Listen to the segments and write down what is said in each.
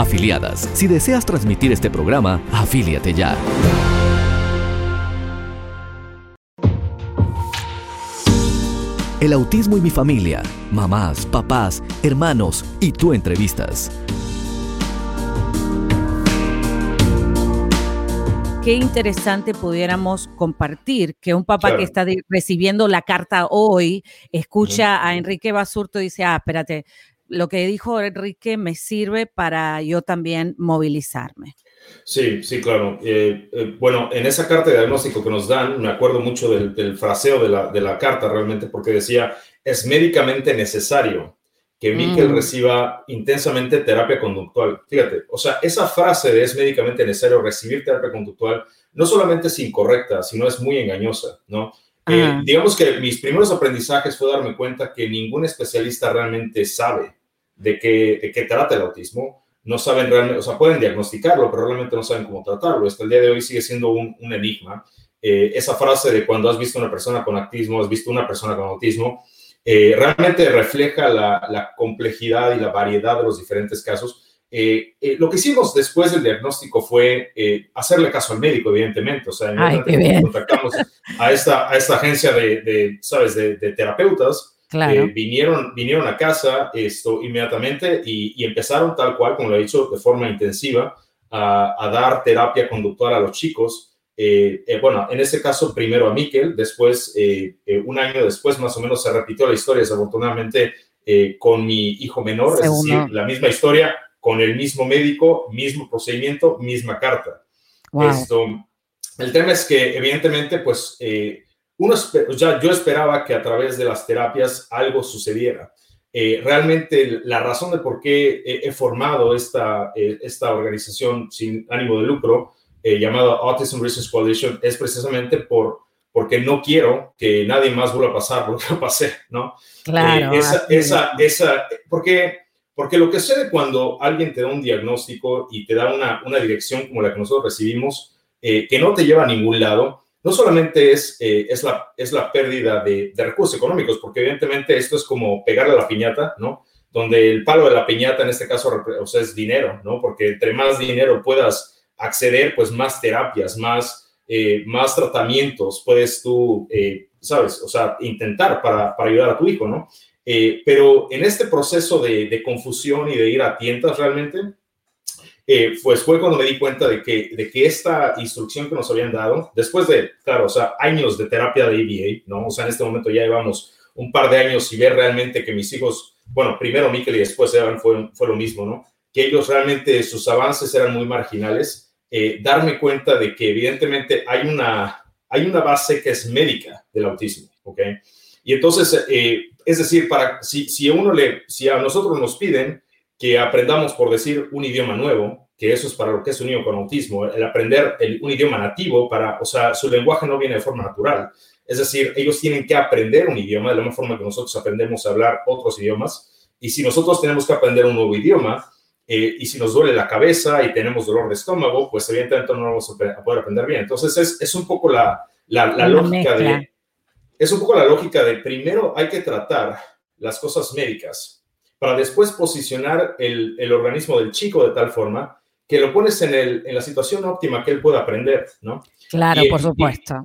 Afiliadas. Si deseas transmitir este programa, afíliate ya. El autismo y mi familia. Mamás, papás, hermanos y tú entrevistas. qué interesante pudiéramos compartir que un papá que está recibiendo la carta hoy escucha a Enrique Basurto y dice, ah, espérate, lo que dijo Enrique me sirve para yo también movilizarme. Sí, sí, claro. Eh, eh, bueno, en esa carta de diagnóstico que nos dan, me acuerdo mucho del, fraseo de la, de la, carta realmente, porque decía, es médicamente necesario que Miquel mm. reciba intensamente terapia conductual. Fíjate, o sea, esa frase de es médicamente necesario recibir terapia conductual no solamente es incorrecta, sino es muy engañosa, ¿no? Eh, digamos que mis primeros aprendizajes fue darme cuenta que ningún especialista realmente sabe de qué, de qué trata el autismo. No saben realmente, o sea, pueden diagnosticarlo, pero realmente no saben cómo tratarlo. Hasta el día de hoy sigue siendo un, un enigma. Eh, esa frase de cuando has visto una persona con autismo, has visto una persona con autismo, eh, realmente refleja la, complejidad y la variedad de los diferentes casos. Eh, lo que hicimos después del diagnóstico fue hacerle caso al médico, evidentemente. O sea, contactamos a esta, a esta agencia de, ¿sabes?, de, terapeutas. Vinieron, vinieron a casa esto inmediatamente y, empezaron tal cual, como lo he dicho, de forma intensiva, a, a dar terapia conductual a los chicos. Eh, eh, bueno, en ese caso primero a Miquel, después, eh, un año después más o menos se repitió la historia, desafortunadamente, con mi hijo menor, es decir, la misma historia, con el mismo médico, mismo procedimiento, misma carta. Esto, el tema es que evidentemente, pues, uno, ya yo esperaba que a través de las terapias algo sucediera. realmente la razón de por qué he, formado esta, esta organización sin ánimo de lucro eh, llamado Autism Research Coalition es precisamente por, porque no quiero que nadie más vuelva a pasar por lo que pasé, ¿no? Claro. Eh, esa, esa, esa, porque, porque lo que sucede cuando alguien te da un diagnóstico y te da una, una dirección como la que nosotros recibimos, eh, que no te lleva a ningún lado, no solamente es, es, la, es la pérdida de, recursos económicos, porque evidentemente esto es como pegarle a la piñata, ¿no? Donde el palo de la piñata en este caso o sea, es dinero, ¿no? Porque entre más dinero puedas acceder pues más terapias, más, eh, más tratamientos, puedes tú, eh, sabes, o sea, intentar para, para, ayudar a tu hijo, ¿no? Eh, pero en este proceso de, de, confusión y de ir a tientas realmente, pues fue cuando me di cuenta de que, de que esta instrucción que nos habían dado, después de, claro, o sea, años de terapia de ABA, ¿no? O sea, en este momento ya llevamos un par de años y ver realmente que mis hijos, bueno, primero Mikel y después Evan fue, fue lo mismo, ¿no? Que ellos realmente, sus avances eran muy marginales eh, darme cuenta de que evidentemente hay una, hay una base que es médica del autismo, ¿ok? Y entonces, eh, es decir, para, si, si, uno le, si a nosotros nos piden que aprendamos, por decir, un idioma nuevo, que eso es para lo que es un niño con autismo, el aprender un idioma nativo, para, o sea, su lenguaje no viene de forma natural. Es decir, ellos tienen que aprender un idioma de la misma forma que nosotros aprendemos a hablar otros idiomas. Y si nosotros tenemos que aprender un nuevo idioma, eh, y si nos duele la cabeza y tenemos dolor de estómago, pues evidentemente no vamos a poder aprender bien. Entonces es, es un poco la, la, lógica de... Es un poco la lógica de primero hay que tratar las cosas médicas para después posicionar el, el organismo del chico de tal forma que lo pones en, el, en la situación óptima que él pueda aprender, ¿no? Claro, por supuesto.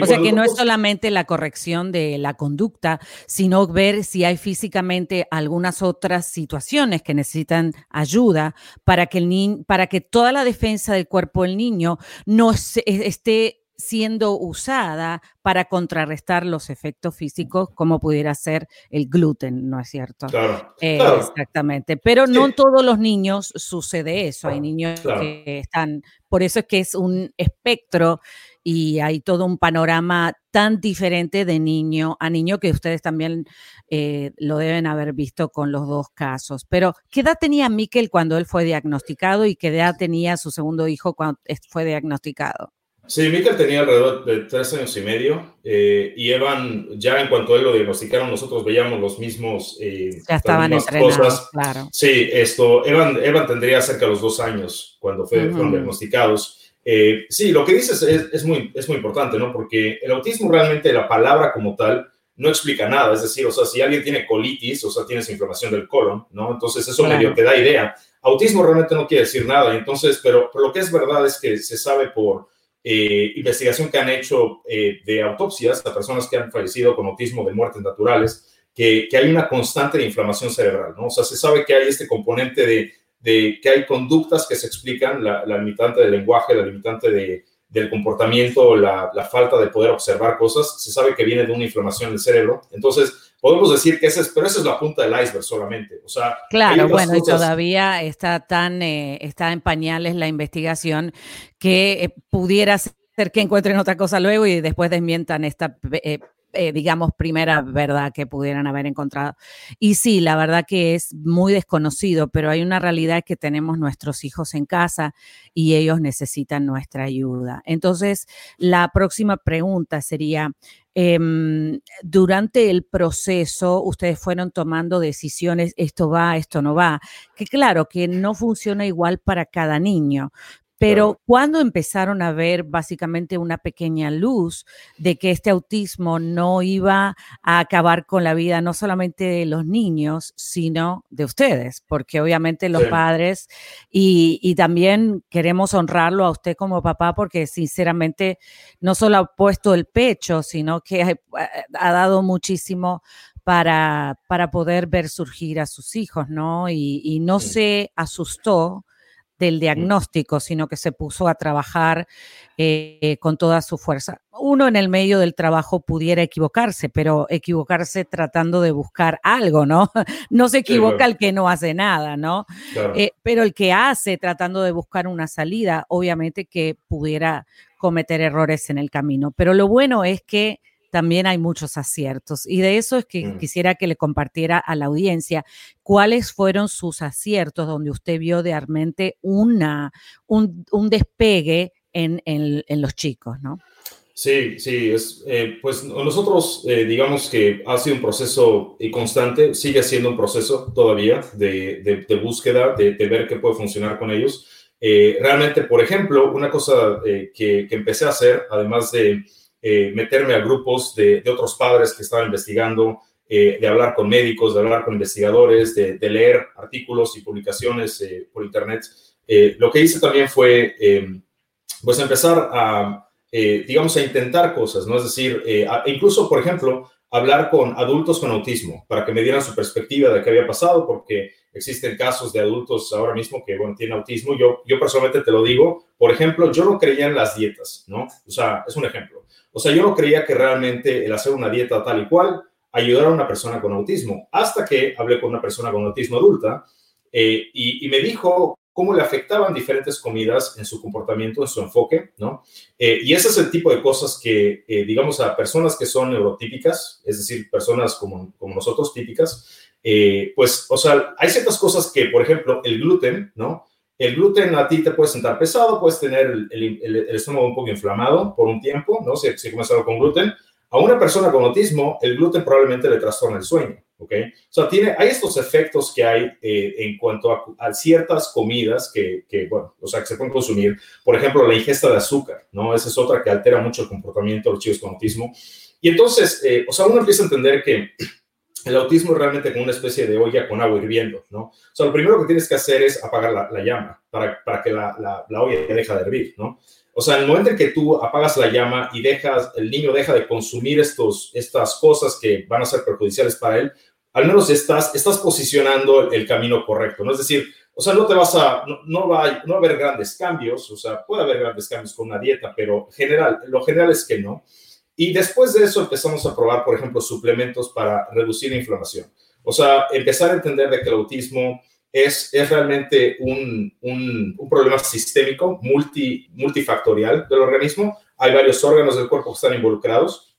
o sea que no es solamente la corrección de la conducta, sino ver si hay físicamente algunas otras situaciones que necesitan ayuda para que, el para que toda la defensa del cuerpo del niño no esté siendo usada para contrarrestar los efectos físicos, como pudiera ser el gluten, ¿no es cierto? Claro. Eh, exactamente. Pero no en todos los niños sucede eso. Hay niños que están, por eso es que es un espectro y hay todo un panorama tan diferente de niño a niño que ustedes también eh, lo deben haber visto con los dos casos. Pero, ¿qué edad tenía Miquel cuando él fue diagnosticado y qué edad tenía su segundo hijo cuando fue diagnosticado? Sí, Mikel tenía alrededor de tres años y medio eh, y Evan, ya en cuanto a él lo diagnosticaron, nosotros veíamos los mismos. Eh, ya estaban entrenados, claro. Sí, esto, Evan, Evan tendría cerca de los dos años cuando fueron diagnosticados. Eh, sí, lo que dices es, es, muy, es muy importante, ¿no? Porque el autismo realmente, la palabra como tal, no explica nada. Es decir, o sea, si alguien tiene colitis, o sea, tienes inflamación del colon, ¿no? Entonces eso medio te da idea. autismo realmente no quiere decir nada. Entonces, pero, lo que es verdad es que se sabe por eh, investigación que han hecho eh, de autopsias a personas que han fallecido con autismo de muertes naturales, que, hay una constante inflamación cerebral, ¿no? O sea, se sabe que hay este componente de, de que hay conductas que se explican, la, limitante del lenguaje, la limitante de, del comportamiento, la, la, falta de poder observar cosas, se sabe que viene de una inflamación del cerebro. Entonces, podemos decir que esa es, pero esa es la punta del iceberg solamente. O sea, claro, bueno, y todavía está tan, eh, está en pañales la investigación que eh, pudiera ser que encuentren otra cosa luego y después desmientan esta eh, eh, digamos, primera verdad que pudieran haber encontrado. Y sí, la verdad que es muy desconocido, pero hay una realidad que tenemos nuestros hijos en casa y ellos necesitan nuestra ayuda. Entonces, la próxima pregunta sería, em, durante el proceso, ustedes fueron tomando decisiones, esto va, esto no va, que claro, que no funciona igual para cada niño, pero cuando empezaron a ver básicamente una pequeña luz de que este autismo no iba a acabar con la vida no solamente de los niños, sino de ustedes, porque obviamente los padres y, también queremos honrarlo a usted como papá porque sinceramente no solo ha puesto el pecho, sino que ha, dado muchísimo para, para poder ver surgir a sus hijos, ¿no? Y, no se asustó del diagnóstico, sino que se puso a trabajar eh, con toda su fuerza. Uno en el medio del trabajo pudiera equivocarse, pero equivocarse tratando de buscar algo, ¿no? No se equivoca el que no hace nada, ¿no? Eh, pero el que hace tratando de buscar una salida, obviamente que pudiera cometer errores en el camino. Pero lo bueno es que también hay muchos aciertos. Y de eso es que mm. quisiera que le compartiera a la audiencia cuáles fueron sus aciertos donde usted vio realmente una, un, despegue en, los chicos, ¿no? Sí, sí, es, eh, pues nosotros eh, digamos que ha sido un proceso eh, constante, sigue siendo un proceso todavía de, búsqueda, de, ver qué puede funcionar con ellos. realmente, por ejemplo, una cosa que, que, empecé a hacer, además de eh, meterme a grupos de, otros padres que estaban investigando, eh, de hablar con médicos, de hablar con investigadores, de, leer artículos y publicaciones eh, por Internet. lo que hice también fue, pues, empezar a, digamos, a intentar cosas, ¿no? Es decir, incluso, por ejemplo, hablar con adultos con autismo para que me dieran su perspectiva de qué había pasado, porque existen casos de adultos ahora mismo que, bueno, tienen autismo. Yo, yo personalmente te lo digo, por ejemplo, yo no creía en las dietas, ¿no? O sea, es un ejemplo. O sea, yo no creía que realmente el hacer una dieta tal y cual ayudara a una persona con autismo, hasta que hablé con una persona con autismo adulta eh, y, me dijo cómo le afectaban diferentes comidas en su comportamiento, en su enfoque, ¿no? Eh, y ese es el tipo de cosas que, eh, digamos, a personas que son neurotípicas, es decir, personas como, como nosotros típicas, pues, o sea, hay ciertas cosas que, por ejemplo, el gluten, ¿no? El gluten a ti te puede sentar pesado, puedes tener el, estómago un poco inflamado por un tiempo, ¿no? Si, si comes algo con gluten. A una persona con autismo, el gluten probablemente le trastorna el sueño, ¿ok? O sea, tiene, hay estos efectos que hay eh, en cuanto a, ciertas comidas que, que, bueno, o sea, que se pueden consumir. Por ejemplo, la ingesta de azúcar, ¿no? Esa es otra que altera mucho el comportamiento de los chicos con autismo. Y entonces, eh, o sea, uno empieza a entender que el autismo es realmente como una especie de olla con agua hirviendo, ¿no? O sea, lo primero que tienes que hacer es apagar la, llama para, para que la, la, la, olla deje de hervir, ¿no? O sea, en el momento en que tú apagas la llama y dejas, el niño deja de consumir estos, estas cosas que van a ser perjudiciales para él, al menos estás, estás posicionando el camino correcto, ¿no? Es decir, o sea, no te vas a, no, va, no a haber grandes cambios, o sea, puede haber grandes cambios con una dieta, pero general, lo general es que no. Y después de eso empezamos a probar, por ejemplo, suplementos para reducir la inflamación. O sea, empezar a entender de que el autismo es, es realmente un, un, problema sistémico, multi, multifactorial del organismo. Hay varios órganos del cuerpo que están involucrados.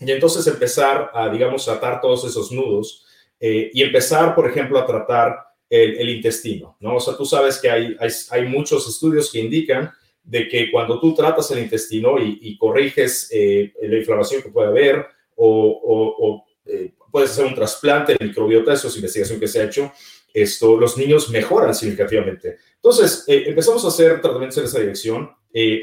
Y entonces empezar a, digamos, atar todos esos nudos eh, y empezar, por ejemplo, a tratar el, intestino, ¿no? O sea, tú sabes que hay, hay muchos estudios que indican de que cuando tú tratas el intestino y, corriges eh, la inflamación que puede haber o, eh, puedes hacer un trasplante de microbiota, eso es investigación que se ha hecho, esto, los niños mejoran significativamente. Entonces, eh, empezamos a hacer tratamientos en esa dirección.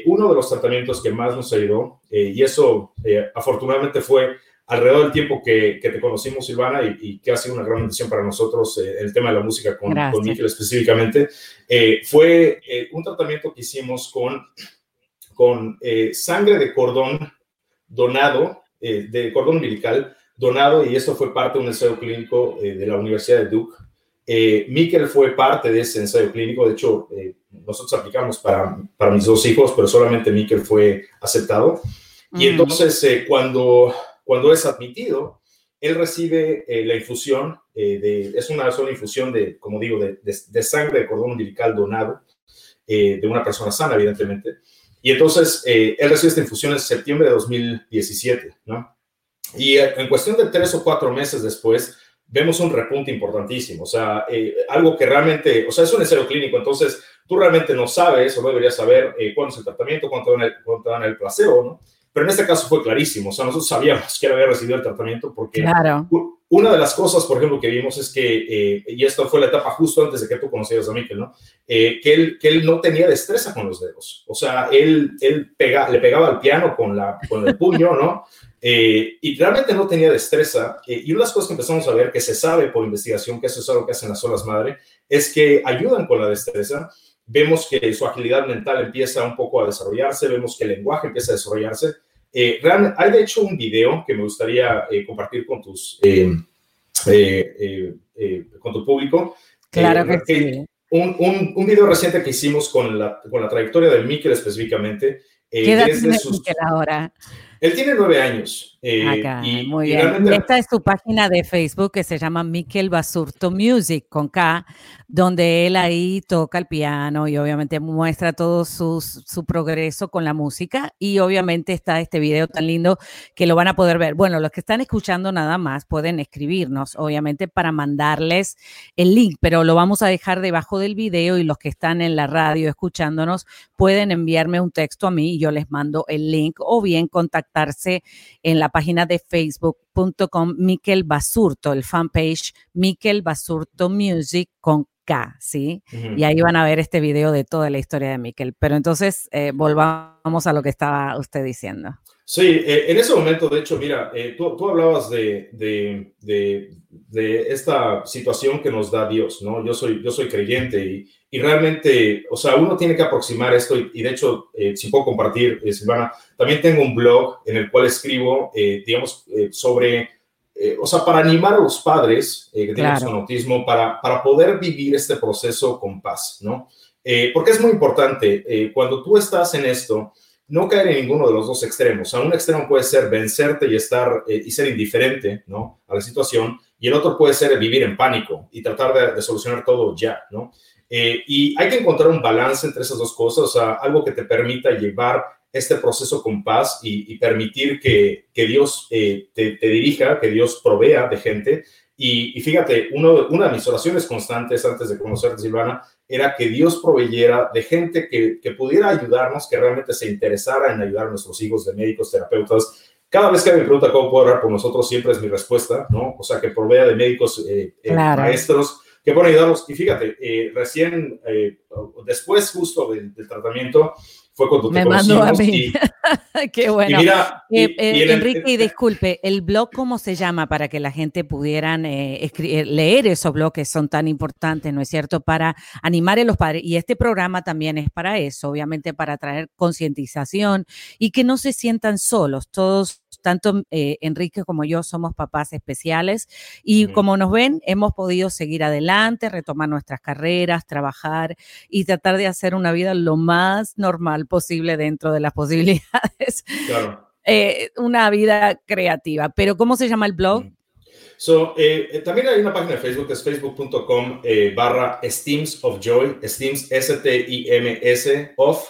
uno de los tratamientos que más nos ayudó, y eso afortunadamente fue alrededor del tiempo que, que te conocimos, Silvana, y, que ha sido una gran bendición para nosotros eh, el tema de la música con, con específicamente, eh, fue eh, un tratamiento que hicimos con, con sangre de cordón donado, de cordón umbilical donado, y esto fue parte de un ensayo clínico de la Universidad de Duke. Miquel fue parte de ese ensayo clínico, de hecho, nosotros aplicamos para, para mis dos hijos, pero solamente Miquel fue aceptado. Y entonces, cuando cuando es admitido, él recibe eh, la infusión, eh, de, es una sola infusión de, como digo, de, de, sangre de cordón umbilical donado eh, de una persona sana, evidentemente. Y entonces él recibe esta infusión en septiembre de 2017, ¿no? Y en cuestión de tres o cuatro meses después, vemos un repunte importantísimo, o sea, algo que realmente, o sea, es un ensayo clínico, entonces tú realmente no sabes o no deberías saber cuándo es el tratamiento, cuánto dan el, cuánto dan el placebo, ¿no? Pero en este caso fue clarísimo, o sea, nosotros sabíamos que él había recibido el tratamiento porque una de las cosas, por ejemplo, que vimos es que, eh, y esto fue la etapa justo antes de que tú conocieras a Mikel, ¿no? Eh, que, él, que él no tenía destreza con los dedos, o sea, él, él pega, le pegaba al piano con, la, con el puño, ¿no? Eh, y realmente no tenía destreza. y una de las cosas que empezamos a ver, que se sabe por investigación, que eso es algo que hacen las olas madre, es que ayudan con la destreza vemos que su agilidad mental empieza un poco a desarrollarse, vemos que el lenguaje empieza a desarrollarse. Eh, hay de hecho un video que me gustaría eh, compartir con tus eh, con tu público. Claro que sí. Un, un, un, video reciente que hicimos con la, con la trayectoria de Mikel específicamente. ¿Qué edad tiene Mikel ahora? Él tiene nueve años. Eh, y, muy bien. esta es su página de Facebook que se llama Miquel Basurto Music con K, donde él ahí toca el piano y obviamente muestra todo su, su progreso con la música. Y obviamente está este video tan lindo que lo van a poder ver. Bueno, los que están escuchando nada más pueden escribirnos, obviamente, para mandarles el link, pero lo vamos a dejar debajo del video y los que están en la radio escuchándonos pueden enviarme un texto a mí y yo les mando el link o bien contactarse en la página de facebook.com Miquel Basurto, el fanpage Miquel Basurto Music con K, ¿sí? Y ahí van a ver este video de toda la historia de Miquel. Pero entonces, eh, volvamos a lo que estaba usted diciendo. Sí, eh, en ese momento, de hecho, mira, eh, tú, tú, hablabas de, de, de, de, esta situación que nos da Dios, ¿no? Yo soy, yo soy creyente y, y realmente, o sea, uno tiene que aproximar esto y, de hecho, eh, si puedo compartir, eh, Silvana, también tengo un blog en el cual escribo, digamos, sobre, o sea, para animar a los padres que tienen su autismo para, para poder vivir este proceso con paz, ¿no? porque es muy importante, cuando tú estás en esto, no caer en ninguno de los dos extremos. O sea, un extremo puede ser vencerte y estar y ser indiferente, ¿no? A la situación, y el otro puede ser vivir en pánico y tratar de, de solucionar todo ya, ¿no? Eh, y hay que encontrar un balance entre esas dos cosas, o sea, algo que te permita llevar este proceso con paz y, permitir que, que Dios eh, te, dirija, que Dios provea de gente. Y, fíjate, uno, una de mis oraciones constantes antes de conocerte, Silvana, era que Dios proveyera de gente que, que, pudiera ayudarnos, que realmente se interesara en ayudar a nuestros hijos de médicos, terapeutas. Cada vez que me pregunta cómo puedo orar por nosotros, siempre es mi respuesta, ¿no? O sea, que provea de médicos, eh, maestros, que pueden ayudarlos. Y fíjate, eh, recién, eh, después justo del, tratamiento, fue cuando Me mandó a mí. Qué bueno. mira, eh, Enrique, y disculpe, ¿el blog cómo se llama para que la gente pudieran leer esos blogs que son tan importantes, ¿no es cierto? Para animar a los padres. Y este programa también es para eso, obviamente para traer concientización y que no se sientan solos. Todos tanto eh, Enrique como yo somos papás especiales y como nos ven, hemos podido seguir adelante, retomar nuestras carreras, trabajar y tratar de hacer una vida lo más normal posible dentro de las posibilidades. Claro. Eh, una vida creativa. Pero ¿cómo se llama el blog? So, eh, también hay una página de Facebook que es facebook.com barra Steams of Joy, Steams S-T-I-M-S of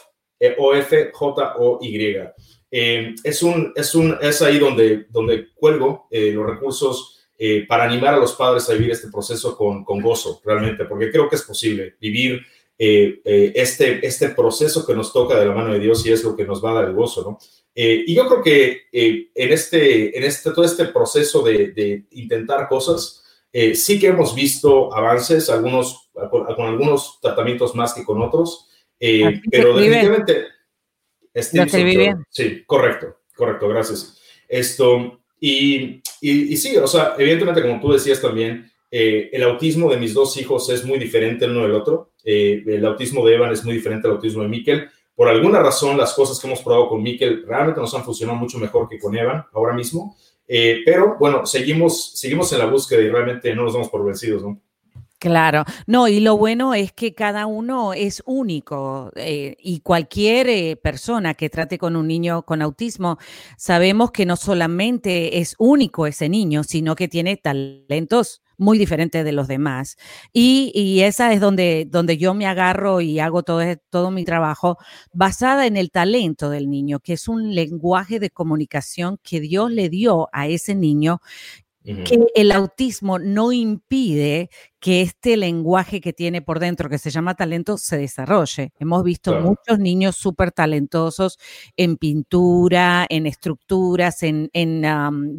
O-F-J-O-Y. Eh, es, un, es, un, es ahí donde, donde cuelgo eh, los recursos eh, para animar a los padres a vivir este proceso con, con gozo, realmente, porque creo que es posible vivir este, este proceso que nos toca de la mano de Dios y es lo que nos va a dar el gozo, ¿no? y yo creo que en, este, en este, todo este proceso de, de intentar cosas, sí que hemos visto avances, algunos, con, con, algunos tratamientos más que con otros, pero definitivamente Sí, correcto, correcto, gracias. Esto, Y, y, sí, o sea, evidentemente, como tú decías también, eh, el autismo de mis dos hijos es muy diferente el uno del otro. Eh, el autismo de Evan es muy diferente al autismo de Mikkel. Por alguna razón, las cosas que hemos probado con Mikkel realmente nos han funcionado mucho mejor que con Evan ahora mismo. Eh, pero bueno, seguimos, seguimos en la búsqueda y realmente no nos damos por vencidos, ¿no? Claro, no, y lo bueno es que cada uno es único eh, y cualquier eh, persona que trate con un niño con autismo, sabemos que no solamente es único ese niño, sino que tiene talentos muy diferentes de los demás. Y, esa es donde, donde yo me agarro y hago todo, todo mi trabajo basada en el talento del niño, que es un lenguaje de comunicación que Dios le dio a ese niño que el autismo no impide que este lenguaje que tiene por dentro, que se llama talento, se desarrolle. Hemos visto muchos niños súper talentosos en pintura, en estructuras, en,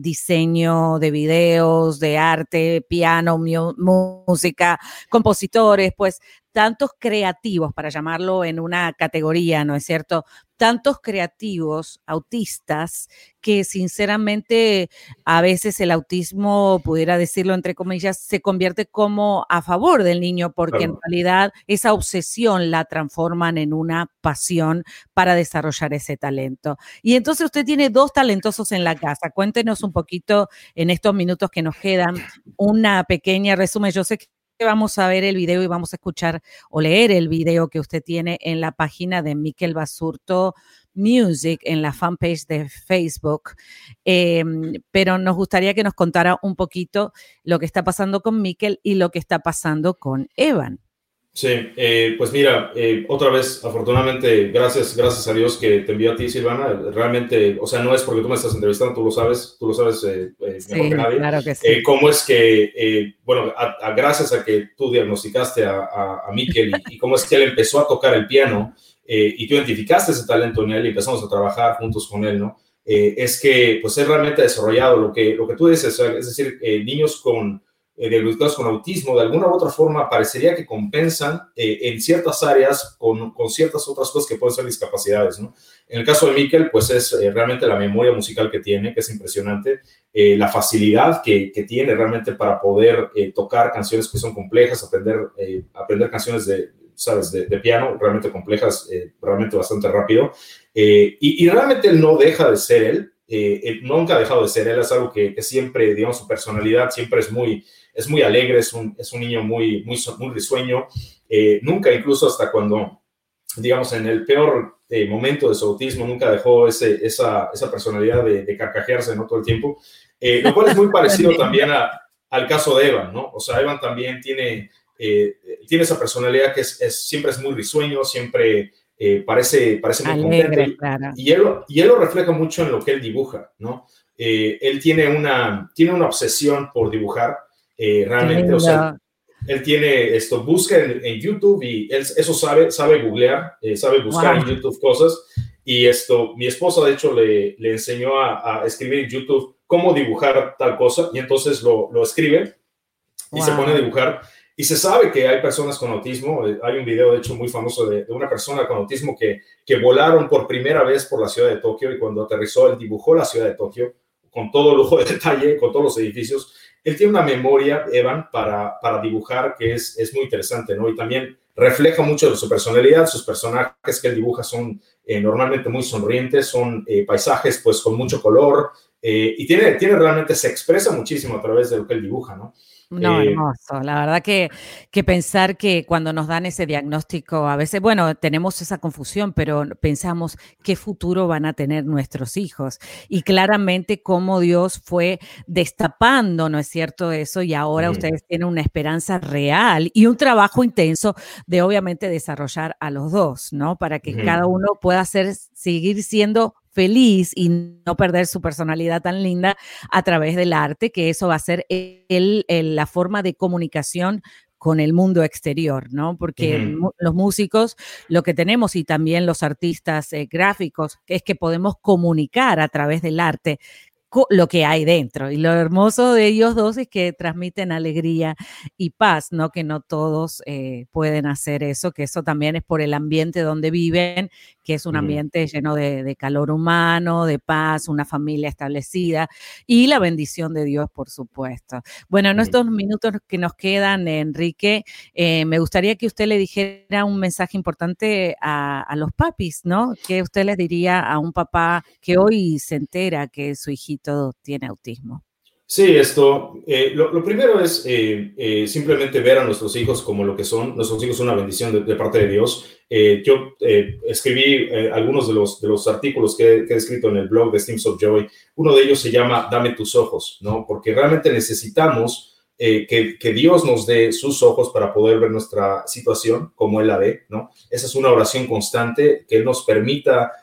diseño de videos, de arte, piano, música, compositores, pues tantos creativos, para llamarlo en una categoría, ¿no es cierto? Tantos creativos autistas que sinceramente a veces el autismo, pudiera decirlo entre comillas, se convierte como a favor del niño, porque en realidad esa obsesión la transforman en una pasión para desarrollar ese talento. Y entonces usted tiene dos talentosos en la casa. Cuéntenos un poquito en estos minutos que nos quedan una pequeña resumen. Yo sé que vamos a ver el video y vamos a escuchar o leer el video que usted tiene en la página de Miquel Basurto Music, en la fanpage de Facebook. Em, pero nos gustaría que nos contara un poquito lo que está pasando con Miquel y lo que está pasando con Evan. Sí, eh, pues mira, eh, otra vez, afortunadamente, gracias, gracias a Dios que te envió a ti, Silvana. Realmente, o sea, no es porque tú me estás entrevistando, tú lo sabes, tú lo sabes eh, mejor que nadie. Claro que sí. ¿Cómo es que, bueno, gracias a que tú diagnosticaste a, a, Miquel y, cómo es que él empezó a tocar el piano y tú identificaste ese talento en él y empezamos a trabajar juntos con él, ¿no? es que, pues, él realmente ha desarrollado lo que, lo que tú dices, es decir, niños con eh, diagnosticados con autismo, de alguna u otra forma parecería que compensan eh, en ciertas áreas con, con, ciertas otras cosas que pueden ser discapacidades. ¿no? En el caso de Mikkel, pues es eh, realmente la memoria musical que tiene, que es impresionante, eh, la facilidad que, que, tiene realmente para poder tocar canciones que son complejas, aprender, aprender canciones de, ¿sabes? De, piano realmente complejas, realmente bastante rápido. Y, y, realmente él no deja de ser él, él nunca ha dejado de ser él, es algo que, que siempre, digamos, su personalidad siempre es muy es muy alegre, es un, es un niño muy, muy, muy risueño. Eh, nunca, incluso hasta cuando, digamos, en el peor eh, momento de su autismo, nunca dejó ese, esa, esa, personalidad de, de, carcajearse ¿no? todo el tiempo, eh, lo cual es muy parecido también a, al caso de Evan, ¿no? O sea, Evan también tiene, tiene esa personalidad que es, siempre es muy risueño, siempre... parece, parece muy contento y, él, y él lo refleja mucho en lo que él dibuja, ¿no? él tiene una, tiene una obsesión por dibujar eh, realmente, o sea, él tiene esto, busca en, YouTube y él eso sabe, sabe googlear, eh, sabe buscar en YouTube cosas. Y esto, mi esposa de hecho le, le enseñó a, escribir en YouTube cómo dibujar tal cosa y entonces lo, lo escribe y se pone a dibujar. Y se sabe que hay personas con autismo. Eh, hay un video, de hecho, muy famoso de, de, una persona con autismo que, que volaron por primera vez por la ciudad de Tokio y cuando aterrizó, él dibujó la ciudad de Tokio con todo lujo de detalle, con todos los edificios él tiene una memoria, Evan, para, para dibujar que es, es muy interesante, ¿no? Y también refleja mucho de su personalidad, sus personajes que él dibuja son eh, normalmente muy sonrientes, son eh, paisajes pues con mucho color eh, y tiene, tiene realmente, se expresa muchísimo a través de lo que él dibuja, ¿no? No, eh, hermoso. La verdad que, que, pensar que cuando nos dan ese diagnóstico, a veces, bueno, tenemos esa confusión, pero pensamos qué futuro van a tener nuestros hijos. Y claramente cómo Dios fue destapando, ¿no es cierto eso? Y ahora ustedes tienen una esperanza real y un trabajo intenso de obviamente desarrollar a los dos, ¿no? Para que cada uno pueda ser, seguir siendo feliz y no perder su personalidad tan linda a través del arte, que eso va a ser el, la forma de comunicación con el mundo exterior, ¿no? Porque los músicos lo que tenemos y también los artistas eh, gráficos es que podemos comunicar a través del arte lo que hay dentro. Y lo hermoso de ellos dos es que transmiten alegría y paz, ¿no? Que no todos eh, pueden hacer eso, que eso también es por el ambiente donde viven, que es un ambiente lleno de, calor humano, de paz, una familia establecida y la bendición de Dios, por supuesto. Bueno, en estos minutos que nos quedan, Enrique, eh, me gustaría que usted le dijera un mensaje importante a, a los papis, ¿no? ¿Qué usted les diría a un papá que hoy se entera que su hijito tiene autismo? Sí, esto, eh, lo, primero es eh, eh, simplemente ver a nuestros hijos como lo que son. Nuestros hijos son una bendición de, parte de Dios. yo escribí algunos de los, de los artículos que, he escrito en el blog de Steams of Joy. Uno de ellos se llama Dame tus ojos, ¿no? Porque realmente necesitamos que, que, Dios nos dé sus ojos para poder ver nuestra situación como Él la ve, ¿no? Esa es una oración constante que Él nos permita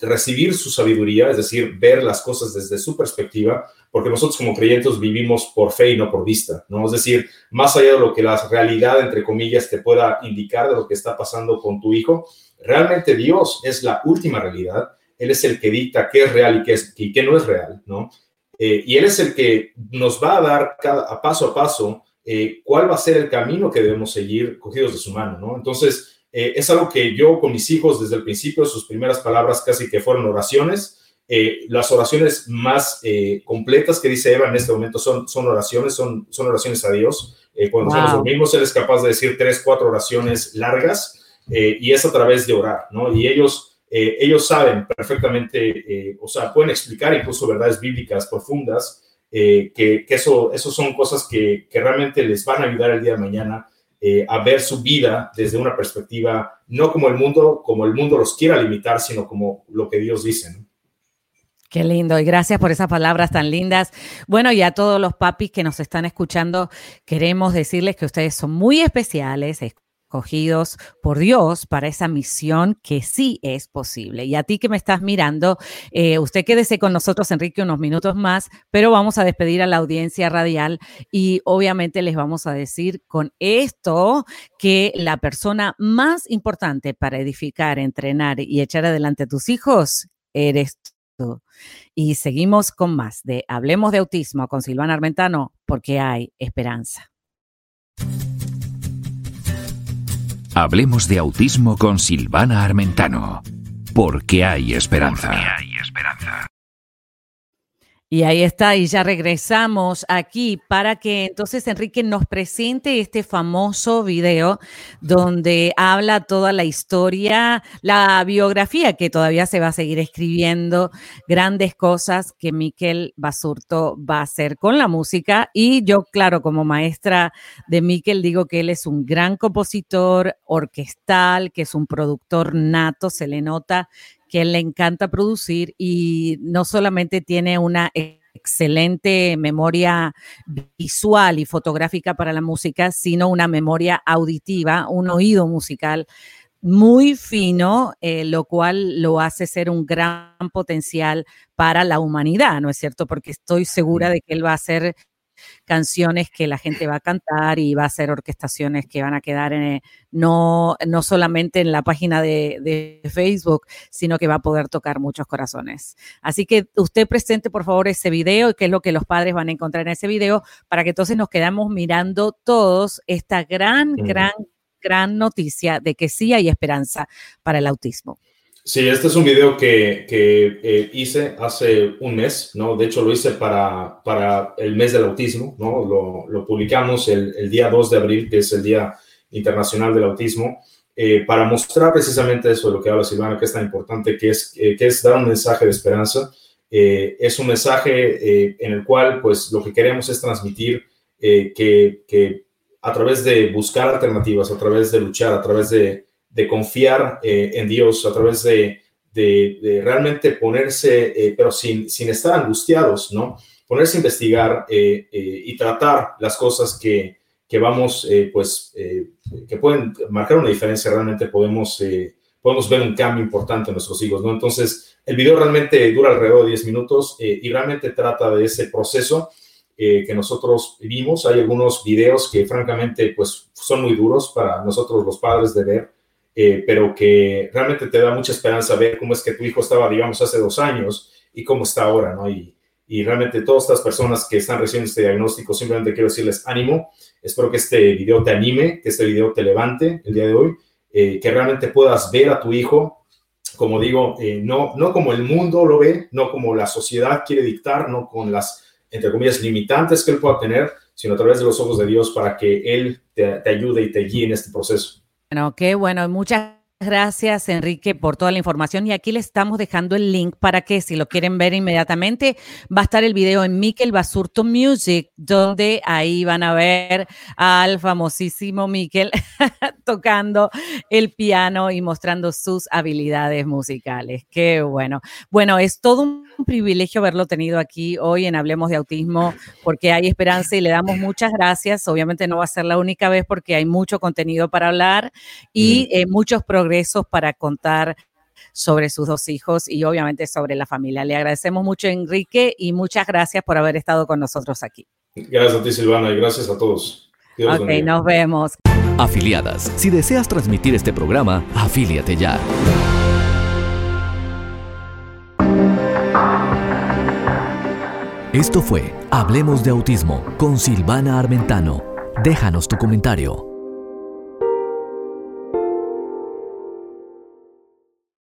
recibir su sabiduría, es decir, ver las cosas desde su perspectiva porque nosotros como creyentes vivimos por fe y no por vista, ¿no? Es decir, más allá de lo que la realidad, entre comillas, te pueda indicar de lo que está pasando con tu hijo, realmente Dios es la última realidad, Él es el que dicta qué es real y qué, no es real, ¿no? Eh, y Él es el que nos va a dar cada, paso a paso eh, cuál va a ser el camino que debemos seguir cogidos de su mano, ¿no? Entonces, eh, es algo que yo con mis hijos desde el principio, sus primeras palabras casi que fueron oraciones, eh, las oraciones más eh, completas que dice Eva en este momento son, son oraciones, son, son oraciones a Dios. Cuando nosotros dormimos, Él es capaz de decir tres, cuatro oraciones largas y es a través de orar, ¿no? Y ellos, ellos saben perfectamente, o sea, pueden explicar incluso verdades bíblicas profundas, que, que, eso, eso son cosas que, que, realmente les van a ayudar el día de mañana a ver su vida desde una perspectiva, no como el mundo, como el mundo los quiera limitar, sino como lo que Dios dice, ¿no? Qué lindo y gracias por esas palabras tan lindas. Bueno, y a todos los papis que nos están escuchando, queremos decirles que ustedes son muy especiales, escogidos por Dios para esa misión que sí es posible. Y a ti que me estás mirando, eh, usted quédese con nosotros, Enrique, unos minutos más, pero vamos a despedir a la audiencia radial y obviamente les vamos a decir con esto que la persona más importante para edificar, entrenar y echar adelante a tus hijos eres tú y seguimos con más de Hablemos de Autismo con Silvana Armentano, porque hay esperanza. Hablemos de Autismo con Silvana Armentano, porque hay esperanza. Porque hay esperanza. Y ahí está, y ya regresamos aquí para que entonces Enrique nos presente este famoso video donde habla toda la historia, la biografía que todavía se va a seguir escribiendo, grandes cosas que Miquel Basurto va a hacer con la música. Y yo, claro, como maestra de Miquel, digo que él es un gran compositor orquestal, que es un productor nato, se le nota que le encanta producir y no solamente tiene una excelente memoria visual y fotográfica para la música, sino una memoria auditiva, un oído musical muy fino, eh, lo cual lo hace ser un gran potencial para la humanidad, ¿no es cierto? Porque estoy segura de que él va a ser canciones que la gente va a cantar y va a ser orquestaciones que van a quedar en, no, no solamente en la página de, de, Facebook, sino que va a poder tocar muchos corazones. Así que usted presente por favor ese video y qué es lo que los padres van a encontrar en ese video para que entonces nos quedamos mirando todos esta gran, gran, gran noticia de que sí hay esperanza para el autismo. Sí, este es un video que, que eh, hice hace un mes, ¿no? De hecho, lo hice para, para el mes del autismo, ¿no? Lo, lo publicamos el, el, día 2 de abril, que es el Día Internacional del Autismo, eh, para mostrar precisamente eso de lo que habla Silvana, que es tan importante, que es, eh, que es dar un mensaje de esperanza. es un mensaje en el cual, pues, lo que queremos es transmitir que, que a través de buscar alternativas, a través de luchar, a través de de confiar eh, en Dios, a través de, de, realmente ponerse, eh, pero sin, sin estar angustiados, ¿no? Ponerse a investigar eh, y tratar las cosas que, que vamos, pues, que pueden marcar una diferencia, realmente podemos, podemos ver un cambio importante en nuestros hijos, ¿no? Entonces, el video realmente dura alrededor de 10 minutos y realmente trata de ese proceso que nosotros vimos. Hay algunos videos que francamente pues son muy duros para nosotros los padres de ver, eh, pero que realmente te da mucha esperanza ver cómo es que tu hijo estaba, digamos, hace dos años y cómo está ahora, ¿no? Y, y realmente todas estas personas que están recibiendo este diagnóstico, simplemente quiero decirles ánimo. Espero que este video te anime, que este video te levante el día de hoy, eh, que realmente puedas ver a tu hijo, como digo, eh, no, no como el mundo lo ve, no como la sociedad quiere dictar, no con las, entre comillas, limitantes que él pueda tener, sino a través de los ojos de Dios para que Él te, te ayude y te guíe en este proceso. Bueno, qué bueno. Muchas Gracias, Enrique, por toda la información. Y aquí le estamos dejando el link para que, si lo quieren ver inmediatamente, va a estar el video en Mikel Basurto Music, donde ahí van a ver al famosísimo Mikel tocando el piano y mostrando sus habilidades musicales. Qué bueno. Bueno, es todo un privilegio haberlo tenido aquí hoy en Hablemos de Autismo, porque hay esperanza y le damos muchas gracias. Obviamente no va a ser la única vez porque hay mucho contenido para hablar y eh, muchos programas para contar sobre sus dos hijos y obviamente sobre la familia. Le agradecemos mucho, Enrique, y muchas gracias por haber estado con nosotros aquí. Gracias a ti, Silvana, y gracias a todos. ok, nos vemos. Afiliadas, si deseas transmitir este programa, afíliate ya. Esto fue Hablemos de Autismo con Silvana Armentano. Déjanos tu comentario